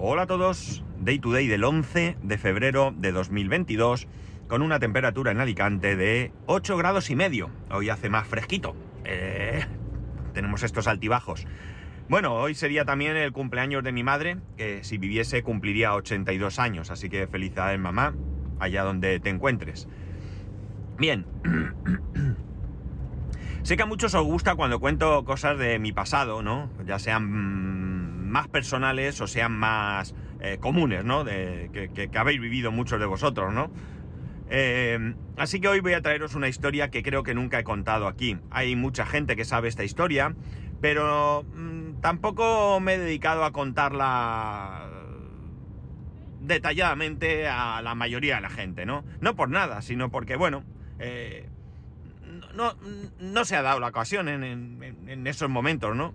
Hola a todos, Day to Day del 11 de febrero de 2022, con una temperatura en Alicante de 8 grados y medio. Hoy hace más fresquito. Eh, tenemos estos altibajos. Bueno, hoy sería también el cumpleaños de mi madre, que si viviese cumpliría 82 años, así que felicidades mamá, allá donde te encuentres. Bien. sé que a muchos os gusta cuando cuento cosas de mi pasado, ¿no? Ya sean más personales o sean más eh, comunes, ¿no? Que, habéis vivido muchos de vosotros, ¿no? Eh, así que hoy voy a traeros una historia que creo que nunca he contado aquí. Hay mucha gente que sabe esta historia, pero mm, tampoco me he dedicado a contarla detalladamente a la mayoría de la gente, ¿no? No por nada, sino porque, bueno, eh, no, no, se ha dado la ocasión en, esos momentos, ¿no?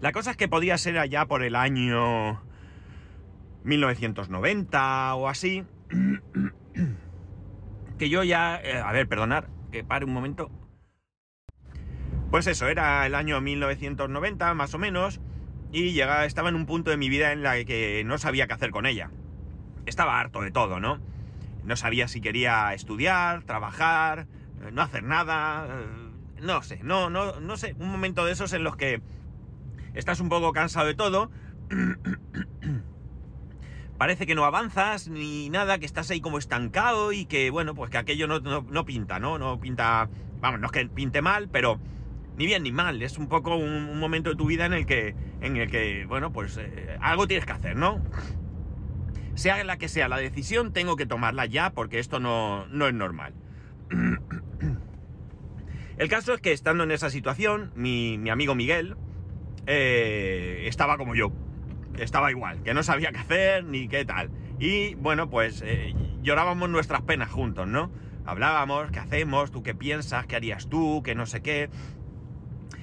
La cosa es que podía ser allá por el año 1990 o así, que yo ya... Eh, a ver, perdonar, que pare un momento. Pues eso, era el año 1990 más o menos, y llegaba, estaba en un punto de mi vida en la que no sabía qué hacer con ella. Estaba harto de todo, ¿no? No sabía si quería estudiar, trabajar, eh, no hacer nada, eh, no sé, no, no, no sé, un momento de esos en los que estás un poco cansado de todo, parece que no avanzas ni nada, que estás ahí como estancado y que, bueno, pues que aquello no, pinta, ¿no? No pinta, vamos, no es que pinte mal, pero ni bien ni mal, es un poco un, momento de tu vida en el que, en el que bueno, pues eh, algo tienes que hacer, ¿no? Sea la que sea la decisión, tengo que tomarla ya porque esto no, es normal. El caso es que estando en esa situación, mi, amigo Miguel eh, estaba como yo. Estaba igual, que no sabía qué hacer ni qué tal. Y bueno, pues eh, llorábamos nuestras penas juntos, ¿no? Hablábamos, ¿qué hacemos? ¿Tú qué piensas? ¿Qué harías tú? ¿Qué no sé qué?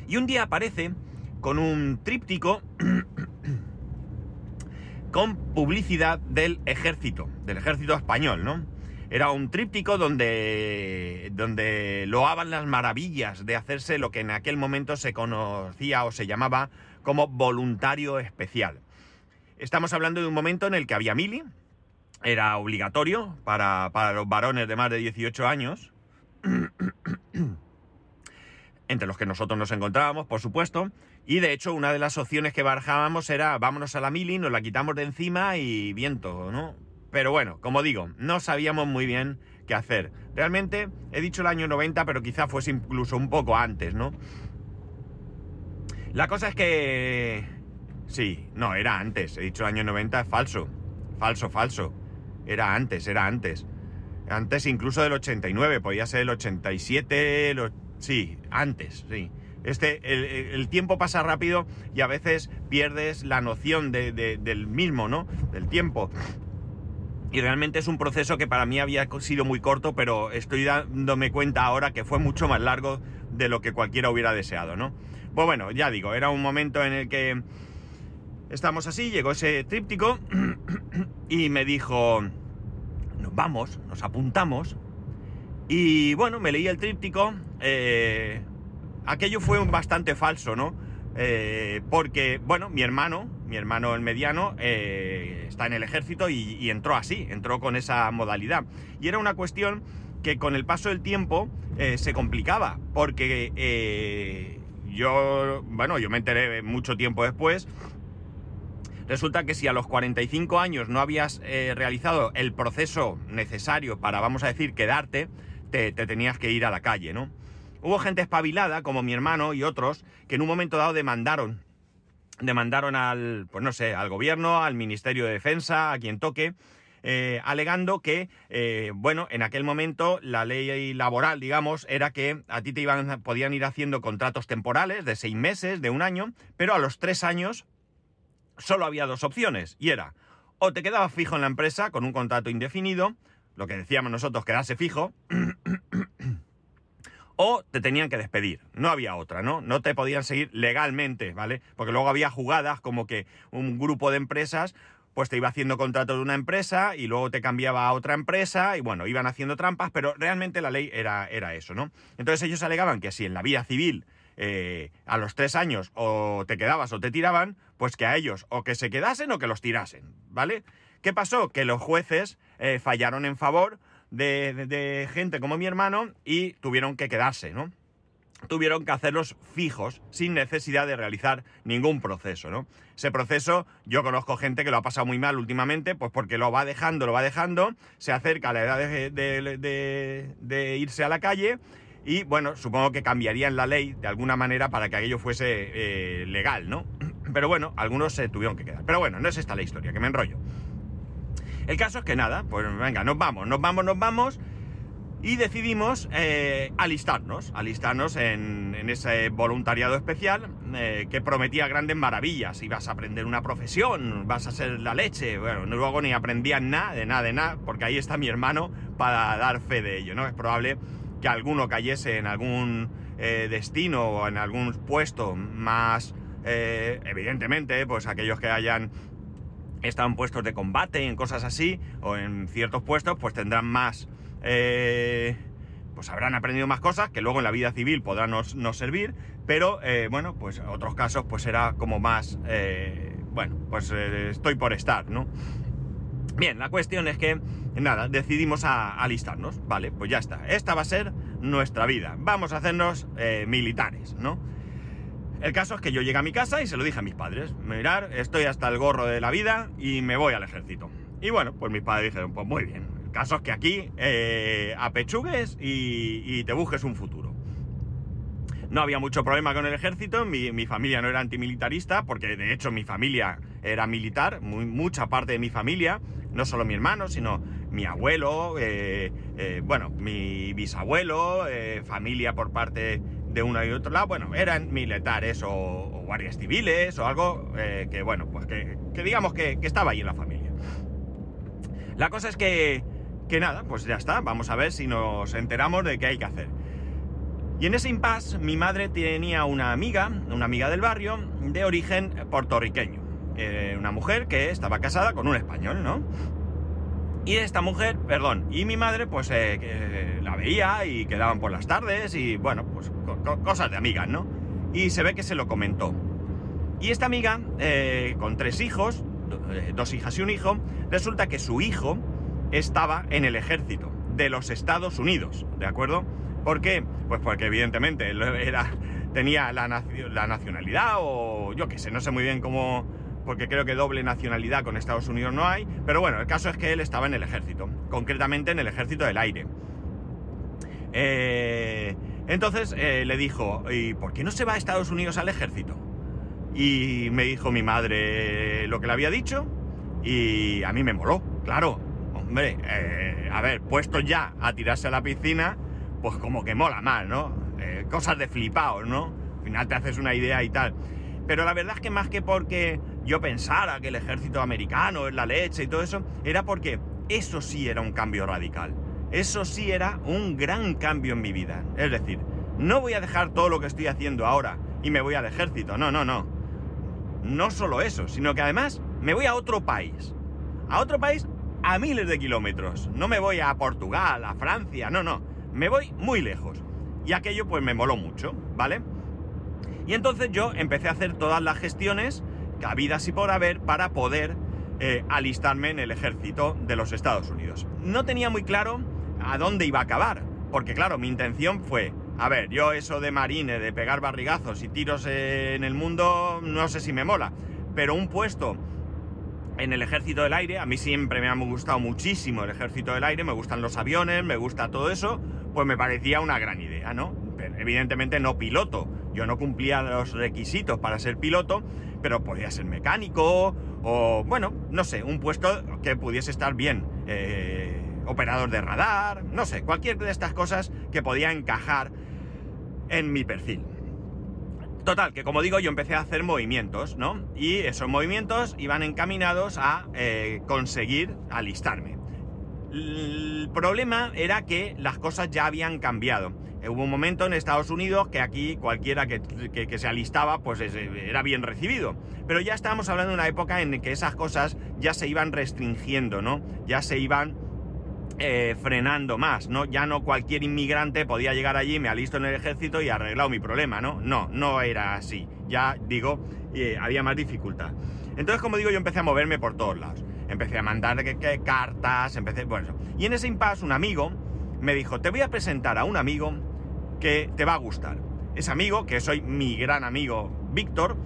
Y un día aparece con un tríptico con publicidad del ejército, del ejército español, ¿no? Era un tríptico donde, donde loaban las maravillas de hacerse lo que en aquel momento se conocía o se llamaba como voluntario especial. Estamos hablando de un momento en el que había mili, era obligatorio para, para los varones de más de 18 años, entre los que nosotros nos encontrábamos, por supuesto, y de hecho, una de las opciones que barajábamos era vámonos a la mili, nos la quitamos de encima y viento, ¿no? Pero bueno, como digo, no sabíamos muy bien qué hacer. Realmente he dicho el año 90, pero quizá fuese incluso un poco antes, ¿no? La cosa es que... Sí, no, era antes. He dicho el año 90, es falso. Falso, falso. Era antes, era antes. Antes incluso del 89, podía ser el 87, sí, antes, sí. Este, el, tiempo pasa rápido y a veces pierdes la noción del mismo, ¿no? Del tiempo. Y realmente es un proceso que para mí había sido muy corto, pero estoy dándome cuenta ahora que fue mucho más largo de lo que cualquiera hubiera deseado, ¿no? Pues bueno, ya digo, era un momento en el que estamos así, llegó ese tríptico y me dijo, nos vamos, nos apuntamos. Y bueno, me leí el tríptico, eh, aquello fue un bastante falso, ¿no? Eh, porque, bueno, mi hermano, mi hermano el mediano, eh, está en el ejército y, entró así, entró con esa modalidad. Y era una cuestión que con el paso del tiempo eh, se complicaba, porque yo, bueno, yo me enteré mucho tiempo después. Resulta que si a los 45 años no habías realizado el proceso necesario para, vamos a decir, quedarte, te tenías que ir a la calle, ¿no? Hubo gente espabilada, como mi hermano y otros, que en un momento dado demandaron. Demandaron al, pues no sé, al gobierno, al Ministerio de Defensa, a quien toque, eh, alegando que, eh, bueno, en aquel momento la ley laboral, digamos, era que a ti te iban, podían ir haciendo contratos temporales de seis meses, de un año, pero a los tres años solo había dos opciones, y era, o te quedabas fijo en la empresa con un contrato indefinido, lo que decíamos nosotros, quedarse fijo, o te tenían que despedir. No había otra, ¿no? No te podían seguir legalmente, ¿vale? Porque luego había jugadas como que un grupo de empresas pues te iba haciendo contrato de una empresa y luego te cambiaba a otra empresa y bueno, iban haciendo trampas, pero realmente la ley era, era eso, ¿no? Entonces ellos alegaban que si en la vida civil eh, a los tres años o te quedabas o te tiraban, pues que a ellos o que se quedasen o que los tirasen, ¿vale? ¿Qué pasó? Que los jueces eh, fallaron en favor de, gente como mi hermano y tuvieron que quedarse, ¿no? Tuvieron que hacerlos fijos sin necesidad de realizar ningún proceso, ¿no? Ese proceso, yo conozco gente que lo ha pasado muy mal últimamente, pues porque lo va dejando, lo va dejando, se acerca a la edad de, irse a la calle y bueno, supongo que cambiarían la ley de alguna manera para que aquello fuese eh, legal, ¿no? Pero bueno, algunos se tuvieron que quedar. Pero bueno, no es esta la historia, que me enrollo. El caso es que nada, pues venga, nos vamos, nos vamos, nos vamos. Y decidimos eh, alistarnos, alistarnos en, ese voluntariado especial eh, que prometía grandes maravillas. Ibas a aprender una profesión, vas a ser la leche. Bueno, luego ni aprendían nada, de nada, de nada, porque ahí está mi hermano para dar fe de ello, ¿no? Es probable que alguno cayese en algún eh, destino o en algún puesto más, evidentemente, pues aquellos que hayan están puestos de combate, en cosas así, o en ciertos puestos, pues tendrán más... Eh, pues habrán aprendido más cosas que luego en la vida civil podrán no, servir, pero eh, bueno, pues otros casos pues será como más... Eh, bueno, pues estoy por estar, ¿no? Bien, la cuestión es que, nada, decidimos alistarnos, vale, pues ya está, esta va a ser nuestra vida, vamos a hacernos militares, ¿no? El caso es que yo llegué a mi casa y se lo dije a mis padres. Mirar, estoy hasta el gorro de la vida y me voy al ejército. Y bueno, pues mis padres dijeron, pues muy bien. El caso es que aquí eh, apechugues y, te busques un futuro. No había mucho problema con el ejército, mi, familia no era antimilitarista, porque de hecho mi familia era militar, mucha parte de mi familia, no solo mi hermano, sino mi abuelo, eh, eh, bueno, mi bisabuelo, familia por parte de uno y otro lado, bueno, eran militares o, guardias civiles o algo eh, que, bueno, pues que, digamos que, estaba ahí en la familia. La cosa es que, que nada, pues ya está, vamos a ver si nos enteramos de qué hay que hacer. Y en ese impasse mi madre tenía una amiga, una amiga del barrio, de origen puertorriqueño. Eh, una mujer que estaba casada con un español, ¿no? Y esta mujer, perdón, y mi madre, pues eh, la veía y quedaban por las tardes y bueno, pues cosas de amigas, ¿no? Y se ve que se lo comentó. Y esta amiga, eh, con tres hijos, eh, dos hijas y un hijo, resulta que su hijo estaba en el ejército de los Estados Unidos, ¿de acuerdo? ¿Por qué? Pues porque evidentemente era, tenía la, la nacionalidad o yo qué sé, no sé muy bien cómo porque creo que doble nacionalidad con Estados Unidos no hay, pero bueno, el caso es que él estaba en el ejército, concretamente en el ejército del aire. Eh, entonces eh, le dijo, ¿y por qué no se va a Estados Unidos al ejército? Y me dijo mi madre lo que le había dicho y a mí me moló, claro. Hombre, eh, a ver, puesto ya a tirarse a la piscina, pues como que mola más, ¿no? cosas de flipaos, ¿no? Al final te haces una idea y tal. Pero la verdad es que más que porque yo pensara que el ejército americano es la leche y todo eso, era porque eso sí era un cambio radical. Eso sí era un gran cambio en mi vida. Es decir, no voy a dejar todo lo que estoy haciendo ahora y me voy al ejército. No, no, no. No solo eso, sino que además me voy a otro país. A otro país a miles de kilómetros. No me voy a Portugal, a Francia, no, no. Me voy muy lejos. Y aquello pues me moló mucho, ¿vale? Y entonces yo empecé a hacer todas las gestiones, habidas y por haber, para poder eh, alistarme en el ejército de los Estados Unidos. No tenía muy claro a dónde iba a acabar, porque claro, mi intención fue, a ver, yo eso de marine, de pegar barrigazos y tiros en el mundo, no sé si me mola, pero un puesto en el ejército del aire, a mí siempre me ha gustado muchísimo el ejército del aire, me gustan los aviones, me gusta todo eso, pues me parecía una gran idea, ¿no? evidentemente no piloto, yo no cumplía los requisitos para ser piloto, pero podía ser mecánico o, bueno, no sé, un puesto que pudiese estar bien. Eh, operador de radar, no sé, cualquier de estas cosas que podía encajar en mi perfil. Total, que como digo, yo empecé a hacer movimientos, ¿no? Y esos movimientos iban encaminados a eh, conseguir alistarme. El problema era que las cosas ya habían cambiado. Hubo un momento en Estados Unidos que aquí cualquiera que, se alistaba pues era bien recibido. Pero ya estábamos hablando de una época en que esas cosas ya se iban restringiendo, ¿no? Ya se iban eh, frenando más, ¿no? Ya no cualquier inmigrante podía llegar allí, me alisto en el ejército y arreglado mi problema, ¿no? No, no era así. Ya digo, eh, había más dificultad. Entonces, como digo, yo empecé a moverme por todos lados. Empecé a mandar cartas, empecé. Bueno, y en ese impasse, un amigo me dijo: Te voy a presentar a un amigo que te va a gustar. Ese amigo, que soy mi gran amigo Víctor,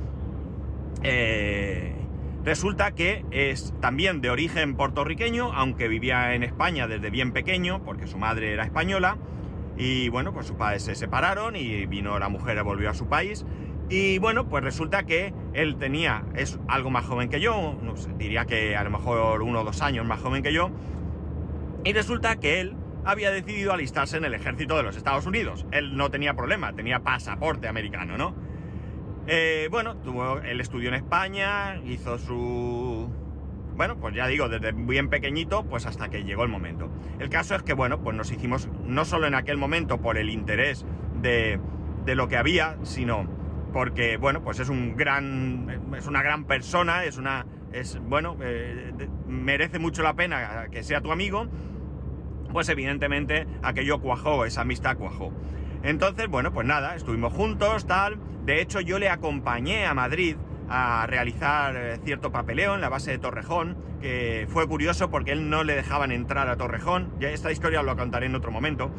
eh, Resulta que es también de origen puertorriqueño, aunque vivía en España desde bien pequeño, porque su madre era española. Y bueno, pues sus padres se separaron y vino la mujer volvió a su país. Y bueno, pues resulta que él tenía, es algo más joven que yo, no diría que a lo mejor uno o dos años más joven que yo. Y resulta que él había decidido alistarse en el ejército de los Estados Unidos. Él no tenía problema, tenía pasaporte americano, ¿no? Eh, bueno, tuvo el estudio en España, hizo su... Bueno, pues ya digo, desde bien pequeñito, pues hasta que llegó el momento. El caso es que, bueno, pues nos hicimos, no solo en aquel momento por el interés de, de lo que había, sino porque, bueno, pues es un gran, es una gran persona, es una, es, bueno, eh, merece mucho la pena que sea tu amigo, pues evidentemente aquello cuajó, esa amistad cuajó. Entonces, bueno, pues nada, estuvimos juntos, tal. De hecho, yo le acompañé a Madrid a realizar eh, cierto papeleo en la base de Torrejón, que fue curioso porque él no le dejaban entrar a Torrejón. Ya esta historia lo contaré en otro momento.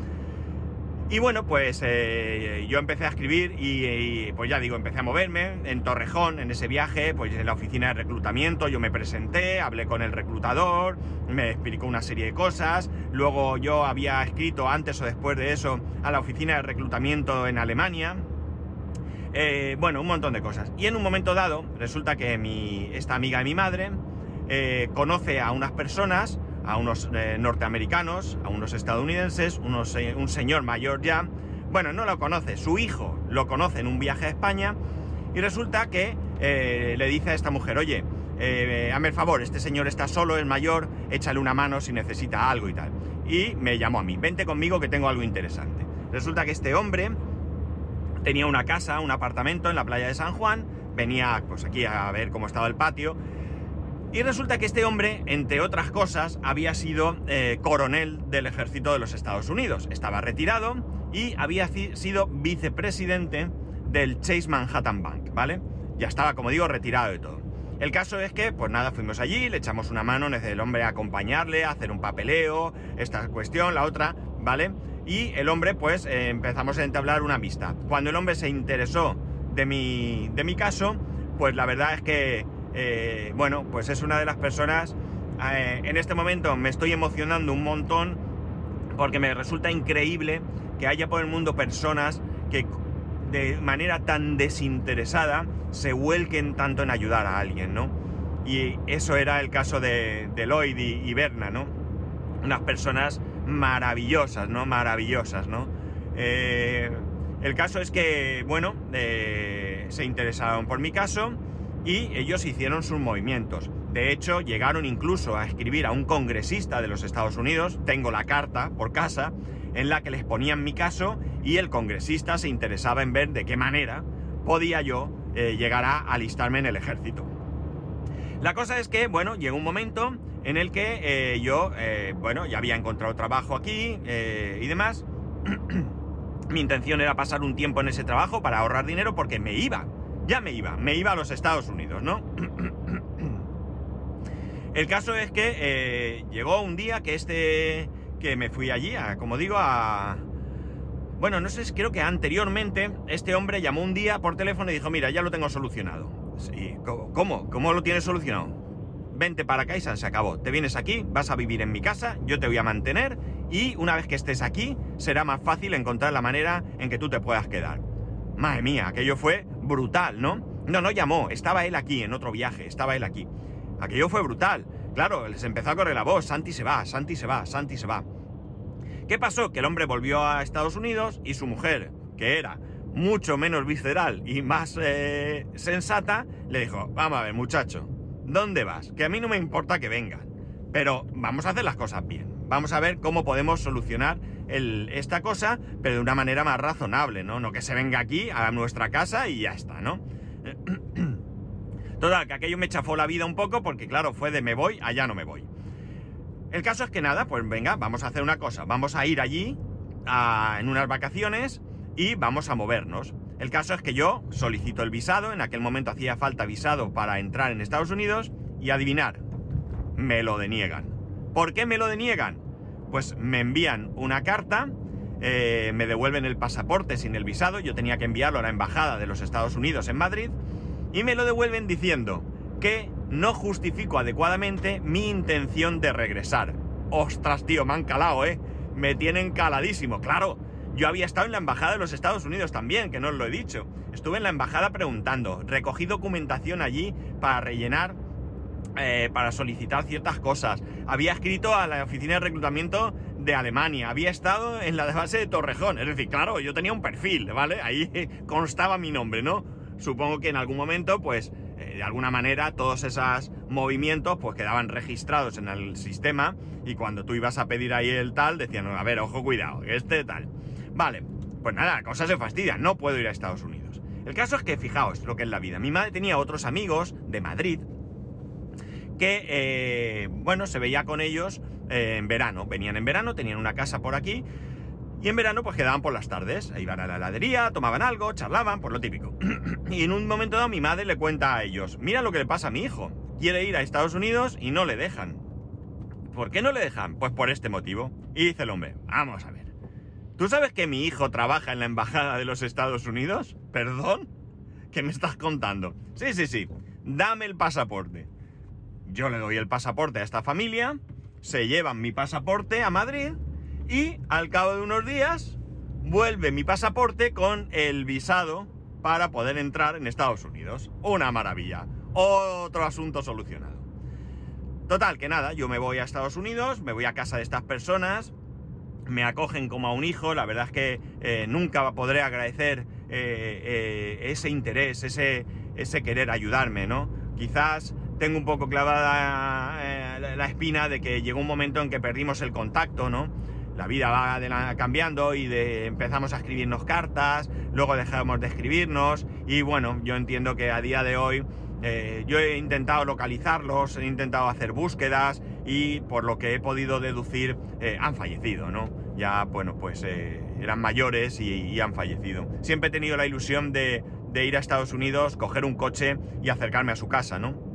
Y bueno, pues eh, yo empecé a escribir y, pues ya digo, empecé a moverme en Torrejón, en ese viaje, pues en la oficina de reclutamiento. Yo me presenté, hablé con el reclutador, me explicó una serie de cosas, luego yo había escrito antes o después de eso a la oficina de reclutamiento en Alemania, eh, bueno, un montón de cosas. Y en un momento dado, resulta que mi, esta amiga de mi madre eh, conoce a unas personas, a unos eh, norteamericanos, a unos estadounidenses, unos, eh, un señor mayor ya. Bueno, no lo conoce, su hijo lo conoce en un viaje a España y resulta que eh, le dice a esta mujer, oye, hazme el favor, este señor está solo, es mayor, échale una mano si necesita algo y tal. Y me llamó a mí, vente conmigo que tengo algo interesante. Resulta que este hombre tenía una casa, un apartamento en la playa de San Juan, venía pues aquí a ver cómo estaba el patio y resulta que este hombre, entre otras cosas, había sido eh, coronel del ejército de los Estados Unidos. Estaba retirado y había sido vicepresidente del Chase Manhattan Bank, ¿vale? Ya estaba, como digo, retirado de todo. El caso es que, pues nada, fuimos allí, le echamos una mano, el hombre a acompañarle, hacer un papeleo, esta cuestión, la otra, ¿vale? Y el hombre, pues, eh, empezamos a entablar una amistad. Cuando el hombre se interesó de mi, de mi caso, pues la verdad es que eh, bueno, pues es una de las personas, eh, en este momento me estoy emocionando un montón porque me resulta increíble que haya por el mundo personas que de manera tan desinteresada se vuelquen tanto en ayudar a alguien, ¿no? Y eso era el caso de, Lloyd y, Berna, ¿no? Unas personas maravillosas, ¿no? Maravillosas, ¿no? Eh, el caso es que, bueno, se interesaron por mi caso y ellos hicieron sus movimientos. De hecho, llegaron incluso a escribir a un congresista de los Estados Unidos, tengo la carta por casa, en la que les ponían mi caso y el congresista se interesaba en ver de qué manera podía yo eh, llegar a alistarme en el ejército. La cosa es que, bueno, llegó un momento en el que eh, yo, eh, bueno, ya había encontrado trabajo aquí y demás. Mi intención era pasar un tiempo en ese trabajo para ahorrar dinero porque me iba ya me iba, me iba a los Estados Unidos, ¿no? El caso es que eh, llegó un día que este, que me fui allí, a, como digo, a... Bueno, no sé, creo que anteriormente este hombre llamó un día por teléfono y dijo, mira, ya lo tengo solucionado. ¿Cómo? ¿Cómo lo tienes solucionado? Vente para acá y se acabó. Te vienes aquí, vas a vivir en mi casa, yo te voy a mantener y una vez que estés aquí será más fácil encontrar la manera en que tú te puedas quedar. Madre mía, aquello fue brutal, ¿no? No, no llamó, estaba él aquí, en otro viaje, estaba él aquí. Aquello fue brutal. Claro, les empezó a correr la voz, Santi se va, Santi se va, Santi se va. ¿Qué pasó? Que el hombre volvió a Estados Unidos y su mujer, que era mucho menos visceral y más eh, sensata, le dijo, vamos a ver muchacho, ¿dónde vas? Que a mí no me importa que vengan, pero vamos a hacer las cosas bien. Vamos a ver cómo podemos solucionar esta cosa, pero de una manera más razonable, ¿no? No que se venga aquí a nuestra casa y ya está, ¿no? Total, que aquello me chafó la vida un poco porque, claro, fue de me voy, allá no me voy. El caso es que nada, pues venga, vamos a hacer una cosa. Vamos a ir allí en unas vacaciones y vamos a movernos. El caso es que yo solicito el visado, en aquel momento hacía falta visado para entrar en Estados Unidos y adivinar, me lo deniegan. ¿Por qué me lo deniegan? Pues me envían una carta, eh, me devuelven el pasaporte sin el visado, yo tenía que enviarlo a la Embajada de los Estados Unidos en Madrid, y me lo devuelven diciendo que no justifico adecuadamente mi intención de regresar. Ostras, tío, me han calado, ¿eh? Me tienen caladísimo, claro. Yo había estado en la Embajada de los Estados Unidos también, que no os lo he dicho. Estuve en la Embajada preguntando, recogí documentación allí para rellenar eh, para solicitar ciertas cosas. Había escrito a la oficina de reclutamiento de Alemania. Había estado en la base de Torrejón. Es decir, claro, yo tenía un perfil, ¿vale? Ahí constaba mi nombre, ¿no? Supongo que en algún momento, pues, eh, de alguna manera, todos esos movimientos, pues, quedaban registrados en el sistema y cuando tú ibas a pedir ahí el tal, decían, a ver, ojo, cuidado, este tal. Vale, pues nada, la cosa se fastidia, no puedo ir a Estados Unidos. El caso es que, fijaos lo que es la vida. Mi madre tenía otros amigos de Madrid, que, eh, bueno, se veía con ellos eh, en verano. Venían en verano, tenían una casa por aquí. Y en verano pues quedaban por las tardes, iban a la heladería, tomaban algo, charlaban, por lo típico. y en un momento dado mi madre le cuenta a ellos, mira lo que le pasa a mi hijo, quiere ir a Estados Unidos y no le dejan. ¿Por qué no le dejan? Pues por este motivo. Y dice el hombre, vamos a ver. ¿Tú sabes que mi hijo trabaja en la Embajada de los Estados Unidos? ¿Perdón? ¿Qué me estás contando? Sí, sí, sí. Dame el pasaporte. Yo le doy el pasaporte a esta familia, se llevan mi pasaporte a Madrid y al cabo de unos días vuelve mi pasaporte con el visado para poder entrar en Estados Unidos. Una maravilla. Otro asunto solucionado. Total, que nada, yo me voy a Estados Unidos, me voy a casa de estas personas, me acogen como a un hijo, la verdad es que eh, nunca podré agradecer eh, eh, ese interés, ese, ese querer ayudarme, ¿no? Quizás tengo un poco clavada eh, la espina de que llegó un momento en que perdimos el contacto, ¿no? La vida va cambiando y empezamos a escribirnos cartas, luego dejamos de escribirnos y bueno, yo entiendo que a día de hoy eh, yo he intentado localizarlos, he intentado hacer búsquedas y por lo que he podido deducir eh, han fallecido, ¿no? Ya, bueno, pues eran mayores y, han fallecido. Siempre he tenido la ilusión de, de ir a Estados Unidos, coger un coche y acercarme a su casa, ¿no?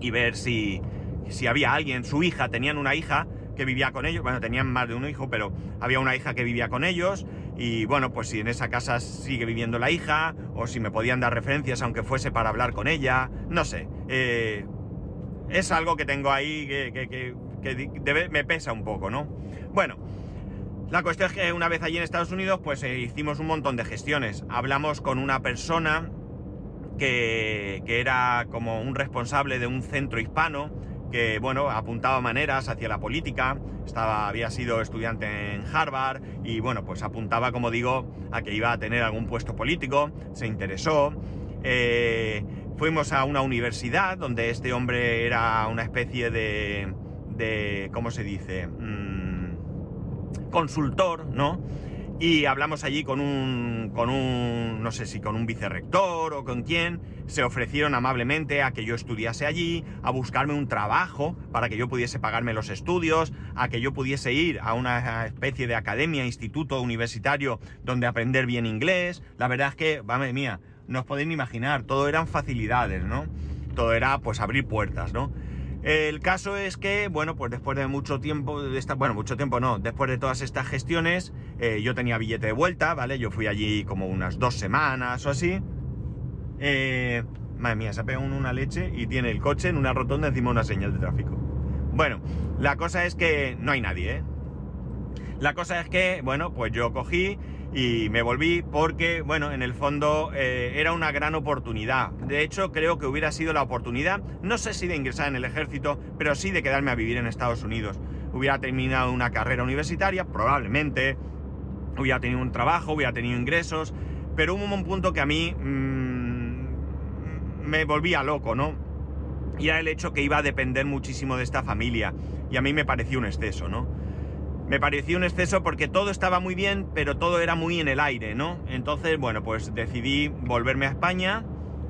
Y ver si, si había alguien, su hija, tenían una hija que vivía con ellos, bueno, tenían más de un hijo, pero había una hija que vivía con ellos y bueno, pues si en esa casa sigue viviendo la hija o si me podían dar referencias aunque fuese para hablar con ella, no sé. Eh, es algo que tengo ahí que, me pesa un poco, ¿no? Bueno, la cuestión es que una vez allí en Estados Unidos pues eh, hicimos un montón de gestiones. Hablamos con una persona que, era como un responsable de un centro hispano que bueno, apuntaba maneras hacia la política, estaba, había sido estudiante en Harvard y bueno, pues apuntaba, como digo, a que iba a tener algún puesto político, se interesó. Eh, fuimos a una universidad donde este hombre era una especie de, de ¿cómo se dice? Mm, consultor, ¿no? Y hablamos allí con un, con un, no sé si con un vicerrector o con quién, se ofrecieron amablemente a que yo estudiase allí, a buscarme un trabajo para que yo pudiese pagarme los estudios, a que yo pudiese ir a una especie de academia, instituto universitario donde aprender bien inglés. La verdad es que, madre mía, no os podéis imaginar, todo eran facilidades, ¿no? Todo era pues abrir puertas, ¿no? El caso es que, bueno, pues después de mucho tiempo, de esta, bueno, mucho tiempo no, después de todas estas gestiones, eh, yo tenía billete de vuelta, ¿vale? Yo fui allí como unas dos semanas o así. Eh, madre mía, se ha pegado una leche y tiene el coche en una rotonda encima de una señal de tráfico. Bueno, la cosa es que no hay nadie, ¿eh? La cosa es que, bueno, pues yo cogí y me volví porque, bueno, en el fondo eh, era una gran oportunidad. De hecho, creo que hubiera sido la oportunidad, no sé si de ingresar en el ejército, pero sí de quedarme a vivir en Estados Unidos. Hubiera terminado una carrera universitaria, probablemente, hubiera tenido un trabajo, hubiera tenido ingresos, pero hubo un punto que a mí mm, me volvía loco, ¿no? Y era el hecho que iba a depender muchísimo de esta familia, y a mí me pareció un exceso, ¿no? Me pareció un exceso porque todo estaba muy bien, pero todo era muy en el aire, ¿no? Entonces, bueno, pues decidí volverme a España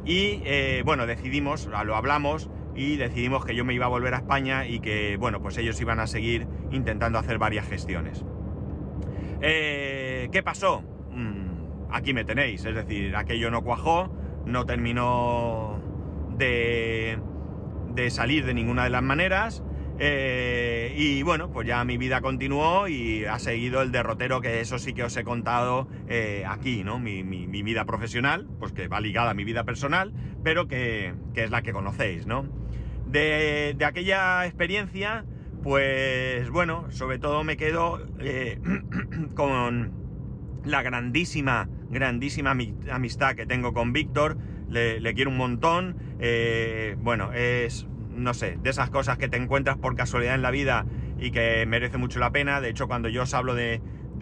y, eh, bueno, decidimos, lo hablamos y decidimos que yo me iba a volver a España y que, bueno, pues ellos iban a seguir intentando hacer varias gestiones. Eh, ¿Qué pasó? Mm, aquí me tenéis, es decir, aquello no cuajó, no terminó de, de salir de ninguna de las maneras. Eh, y bueno, pues ya mi vida continuó y ha seguido el derrotero que eso sí que os he contado eh, aquí, ¿no? Mi, vida profesional, pues que va ligada a mi vida personal, pero que, es la que conocéis, ¿no? De, aquella experiencia, pues bueno, sobre todo me quedo eh, con la grandísima, grandísima amistad que tengo con Víctor, le, le quiero un montón, bueno, es no sé, de esas cosas que te encuentras por casualidad en la vida y que merece mucho la pena. De hecho, cuando yo os hablo de,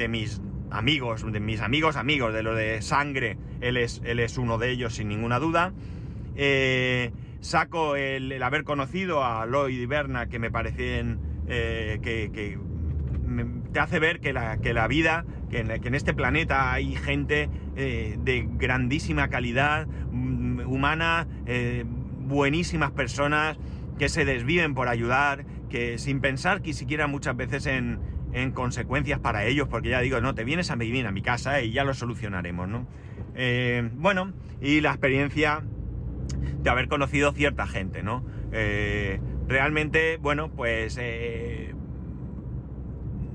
mis amigos, de mis amigos amigos, de lo de sangre, él es, él es uno de ellos sin ninguna duda. Eh, saco el, haber conocido a Lloyd y Berna, que me parecen eh, que, te hace ver que la, que la vida, que en, este planeta hay gente eh, de grandísima calidad mm, humana, buenísimas personas que se desviven por ayudar, que sin pensar que siquiera muchas veces en, consecuencias para ellos, porque ya digo, no, te vienes a vivir a mi casa y ya lo solucionaremos, ¿no? Eh, bueno, y la experiencia de haber conocido cierta gente, ¿no? Eh, realmente, bueno, pues eh,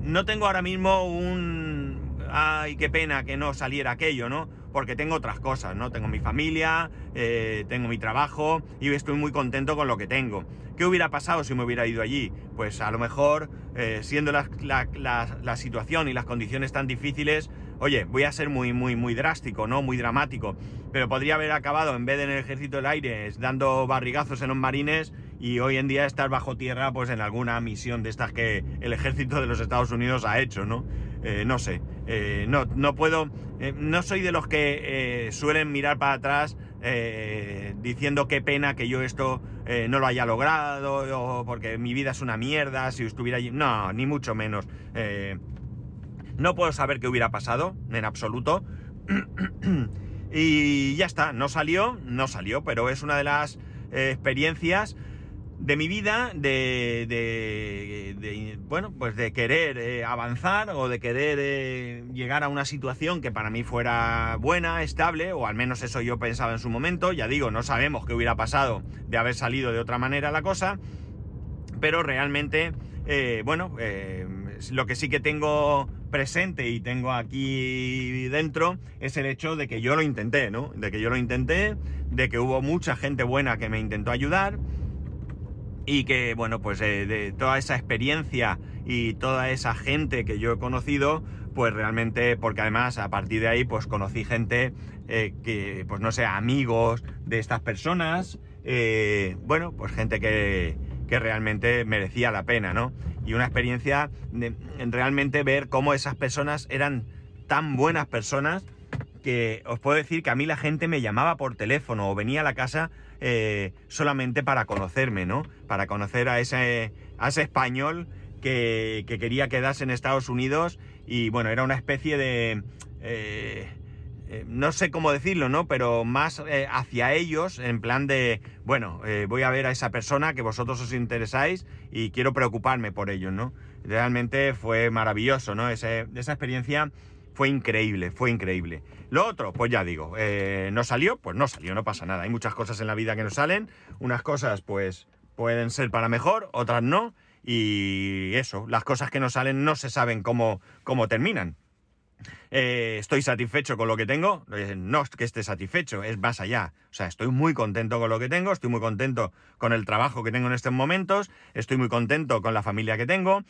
no tengo ahora mismo un... Ay, qué pena que no saliera aquello, ¿no? Porque tengo otras cosas, ¿no? Tengo mi familia, eh, tengo mi trabajo y estoy muy contento con lo que tengo. ¿Qué hubiera pasado si me hubiera ido allí? Pues a lo mejor, eh, siendo la, situación y las condiciones tan difíciles, oye, voy a ser muy, muy, muy drástico, ¿no? Muy dramático, pero podría haber acabado en vez de en el ejército del aire dando barrigazos en los marines y hoy en día estar bajo tierra, pues en alguna misión de estas que el ejército de los Estados Unidos ha hecho, ¿no? Eh, no sé, eh, no, no puedo, eh, no soy de los que suelen mirar para atrás diciendo qué pena que yo esto no lo haya logrado o porque mi vida es una mierda si estuviera allí. No, ni mucho menos. no puedo saber qué hubiera pasado, en absoluto. y ya está, no salió, no salió, pero es una de las experiencias de mi vida, de, bueno, pues de querer eh, avanzar o de querer eh, llegar a una situación que para mí fuera buena, estable, o al menos eso yo pensaba en su momento. Ya digo, no sabemos qué hubiera pasado de haber salido de otra manera la cosa, pero realmente, eh, bueno, lo que sí que tengo presente y tengo aquí dentro es el hecho de que yo lo intenté, ¿no? De que yo lo intenté, de que hubo mucha gente buena que me intentó ayudar y que, bueno, pues eh, de toda esa experiencia y toda esa gente que yo he conocido, pues realmente, porque además a partir de ahí, pues conocí gente eh, que, pues no sé, amigos de estas personas, eh, bueno, pues gente que, que, realmente merecía la pena, ¿no? Y una experiencia de realmente ver cómo esas personas eran tan buenas personas que os puedo decir que a mí la gente me llamaba por teléfono o venía a la casa eh, solamente para conocerme, ¿no? Para conocer a ese, a ese español que, quería quedarse en Estados Unidos y bueno, era una especie de... Eh, eh, no sé cómo decirlo, ¿no? Pero más hacia ellos, en plan de, bueno, voy a ver a esa persona que vosotros os interesáis y quiero preocuparme por ellos, ¿no? Realmente fue maravilloso, ¿no? esa experiencia fue increíble, fue increíble. Lo otro, pues ya digo, eh, no salió, pues no salió, no pasa nada. Hay muchas cosas en la vida que no salen, unas cosas pues pueden ser para mejor, otras no, y eso, las cosas que no salen no se saben cómo, cómo terminan. Eh, estoy satisfecho con lo que tengo, eh, no es que esté satisfecho, es más allá. O sea, estoy muy contento con lo que tengo, estoy muy contento con el trabajo que tengo en estos momentos, estoy muy contento con la familia que tengo,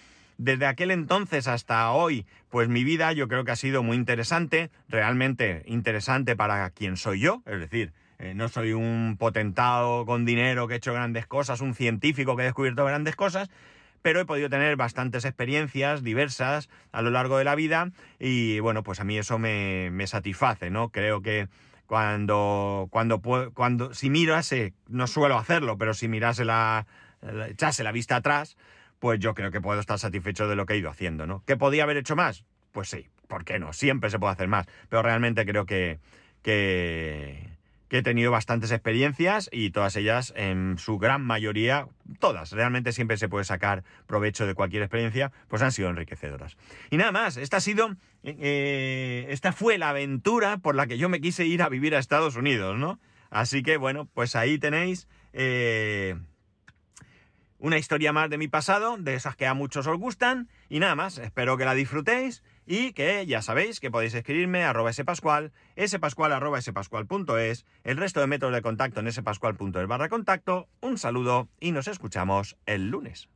desde aquel entonces hasta hoy, pues mi vida yo creo que ha sido muy interesante, realmente interesante para quien soy yo, es decir, eh, no soy un potentado con dinero que ha hecho grandes cosas, un científico que ha descubierto grandes cosas, pero he podido tener bastantes experiencias diversas a lo largo de la vida y bueno, pues a mí eso me, satisface, ¿no? Creo que cuando, cuando, cuando, si mirase, no suelo hacerlo, pero si mirase la, echase la vista atrás, pues yo creo que puedo estar satisfecho de lo que he ido haciendo, ¿no? ¿Que podía haber hecho más? Pues sí, ¿por qué no? Siempre se puede hacer más, pero realmente creo que, que, he tenido bastantes experiencias y todas ellas, en su gran mayoría, todas, realmente siempre se puede sacar provecho de cualquier experiencia, pues han sido enriquecedoras. Y nada más, esta ha sido, eh, esta fue la aventura por la que yo me quise ir a vivir a Estados Unidos, ¿no? Así que bueno, pues ahí tenéis eh, una historia más de mi pasado, de esas que a muchos os gustan, y nada más, espero que la disfrutéis y que ya sabéis que podéis escribirme arroba spascual, spascual arroba spascual.es, el resto de métodos de contacto en spascual.es barra contacto. Un saludo y nos escuchamos el lunes.